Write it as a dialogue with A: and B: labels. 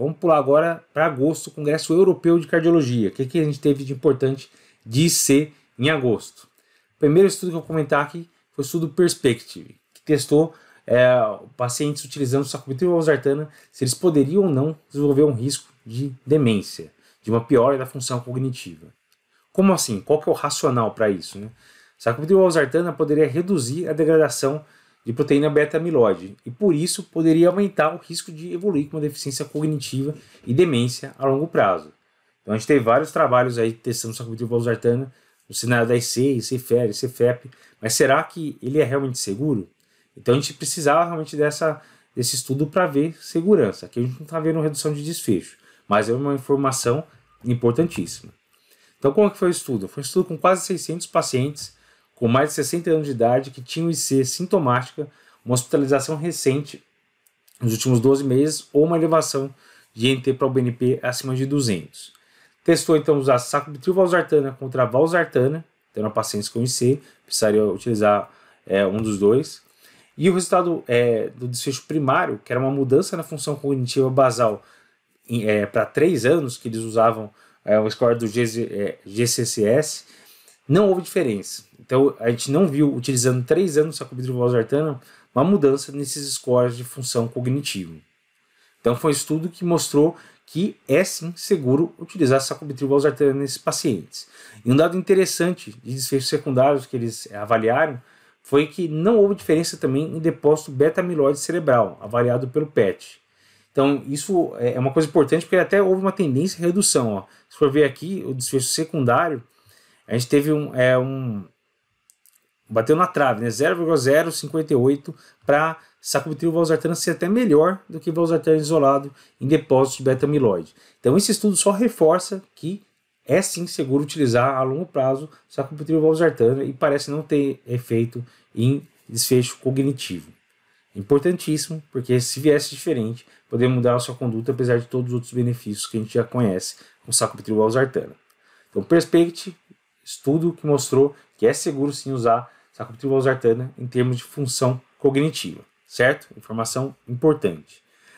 A: vamos pular agora para agosto, Congresso Europeu de Cardiologia. O que, que a gente teve de importante de ser em agosto? O primeiro estudo que eu vou comentar aqui foi o estudo Perspective, que testou é, pacientes utilizando sacubitril valsartana se eles poderiam ou não desenvolver um risco de demência, de uma piora da função cognitiva. Como assim? Qual que é o racional para isso? Né? Sacubitril valsartana poderia reduzir a degradação de proteína beta-amiloide e por isso poderia aumentar o risco de evoluir com uma deficiência cognitiva e demência a longo prazo. Então a gente teve vários trabalhos aí testando sacubitril valsartana no cenário da IC, ICFER, ICFEP, mas será que ele é realmente seguro? Então a gente precisava realmente dessa, desse estudo para ver segurança. Aqui a gente não está vendo redução de desfecho, mas é uma informação importantíssima. Então como é que foi o estudo? Foi um estudo com quase 600 pacientes com mais de 60 anos de idade que tinham IC sintomática, uma hospitalização recente nos últimos 12 meses ou uma elevação de NT para o BNP acima de 200. Testou então usar sacubitril valsartana contra valsartana, tendo pacientes com IC, precisaria utilizar é, um dos dois. E o resultado é, do desfecho primário, que era uma mudança na função cognitiva basal é, para três anos, que eles usavam é, o score do GCCS, não houve diferença. Então a gente não viu, utilizando três anos de sacubitril valsartana, uma mudança nesses scores de função cognitiva. Então foi um estudo que mostrou que é sim seguro utilizar sacubitril valsartana nesses pacientes. E um dado interessante de desfechos secundários que eles avaliaram foi que não houve diferença também em depósito beta-amiloide cerebral, avaliado pelo PET. Então, isso é uma coisa importante porque até houve uma tendência de redução. Ó. Se for ver aqui, o desfecho secundário, a gente teve um. É, um bateu na trave, né? 0,058 para sacubitril valsartana ser até melhor do que valsartana isolado em depósito de beta-amiloide. Então, esse estudo só reforça que é sim seguro utilizar a longo prazo sacubitril valsartana e parece não ter efeito em desfecho cognitivo. Importantíssimo, porque se viesse diferente, poderia mudar a sua conduta, apesar de todos os outros benefícios que a gente já conhece com sacubitril valsartana. Então, Perspect, estudo que mostrou que é seguro sim usar sacubitril valsartana em termos de função cognitiva, certo? Informação importante.